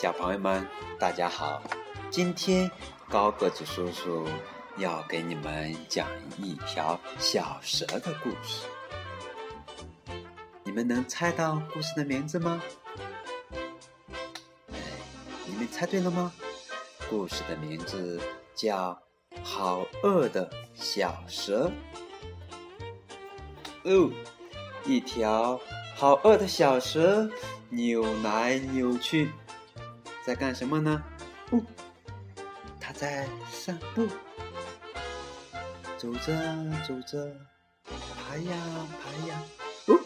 小朋友们，大家好！今天高个子叔叔要给你们讲一条小蛇的故事。你们能猜到故事的名字吗？你们猜对了吗？故事的名字叫《好饿的小蛇》。哦，一条好饿的小蛇扭来扭去。在干什么呢？哦，他在散步，走着走着，爬呀爬呀。哦，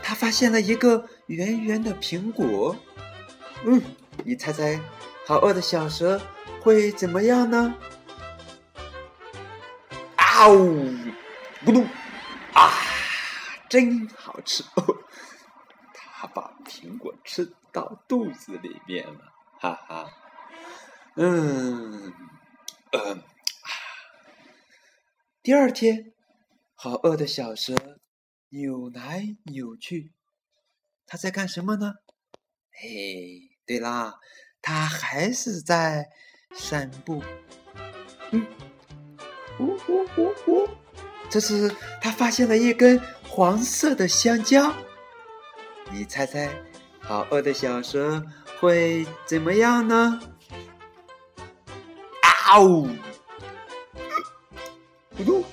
他发现了一个圆圆的苹果。嗯，你猜猜，好饿的小蛇会怎么样呢？啊呜，咕咚！啊，真好吃！哦，他把苹果吃到肚子里面了。哈哈，嗯，嗯，第二天，好饿的小蛇扭来扭去，它在干什么呢？嘿，对啦，它还是在散步。嗯，呜呜呜呜，这次它发现了一根黄色的香蕉，你猜猜，好饿的小蛇。会怎么样呢？啊呜！咕嘟！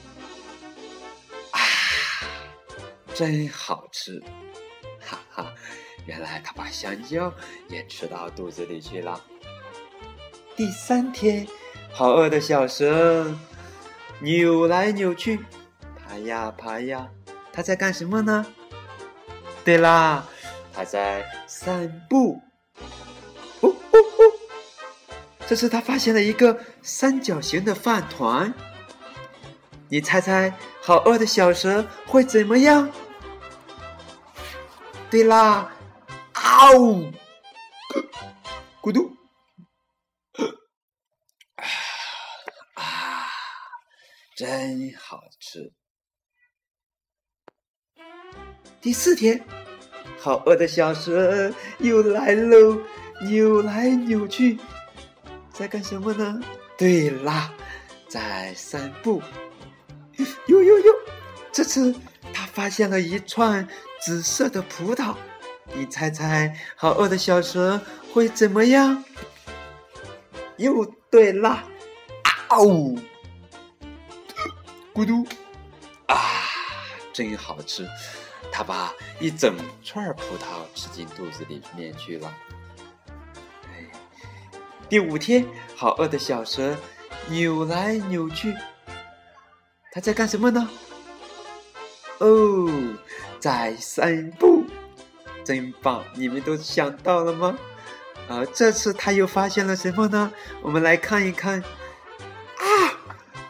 啊，真好吃！哈哈，原来他把香蕉也吃到肚子里去了。第三天，好饿的小蛇扭来扭去，爬呀爬呀，它在干什么呢？对啦，它在散步。这次他发现了一个三角形的饭团，你猜猜，好饿的小蛇会怎么样？对啦，啊呜，咕嘟，啊，真好吃。第四天，好饿的小蛇又来喽，扭来扭去。在干什么呢？对啦，在散步。哟哟哟！这次他发现了一串紫色的葡萄，你猜猜，好饿的小蛇会怎么样？又对啦，啊呜，咕嘟，啊，真好吃！他把一整串葡萄吃进肚子里面去了。第五天，好饿的小蛇扭来扭去，它在干什么呢？哦，在散步，真棒！你们都想到了吗？啊，这次它又发现了什么呢？我们来看一看。啊，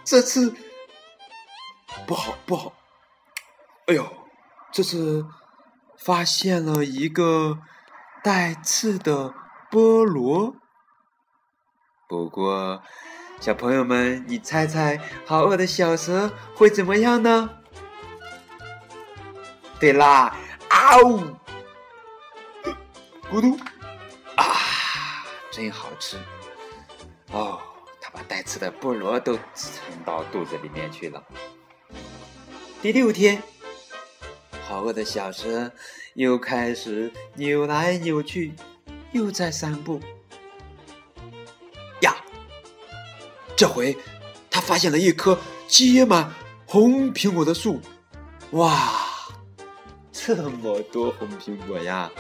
这次不好不好！哎呦，这次发现了一个带刺的菠萝。不过，小朋友们，你猜猜，好饿的小蛇会怎么样呢？对啦，啊呜，咕嘟，啊，真好吃！哦，它把带刺的菠萝都吞到肚子里面去了。第六天，好饿的小蛇又开始扭来扭去，又在散步。这回，他发现了一棵结满红苹果的树。哇，这么多红苹果呀！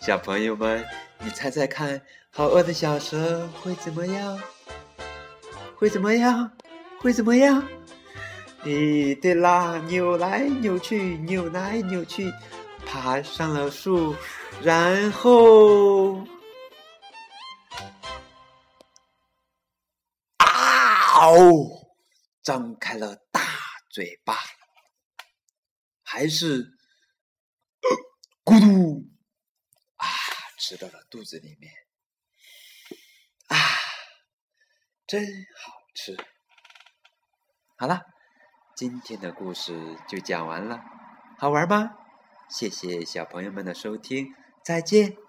小朋友们，你猜猜看，好饿的小蛇会怎么样？会怎么样？会怎么样？咦，对啦，扭来扭去，扭来扭去，爬上了树，然后。哦张开了大嘴巴，还是咕嘟啊，吃到了肚子里面啊，真好吃。好了，今天的故事就讲完了，好玩吗？谢谢小朋友们的收听，再见。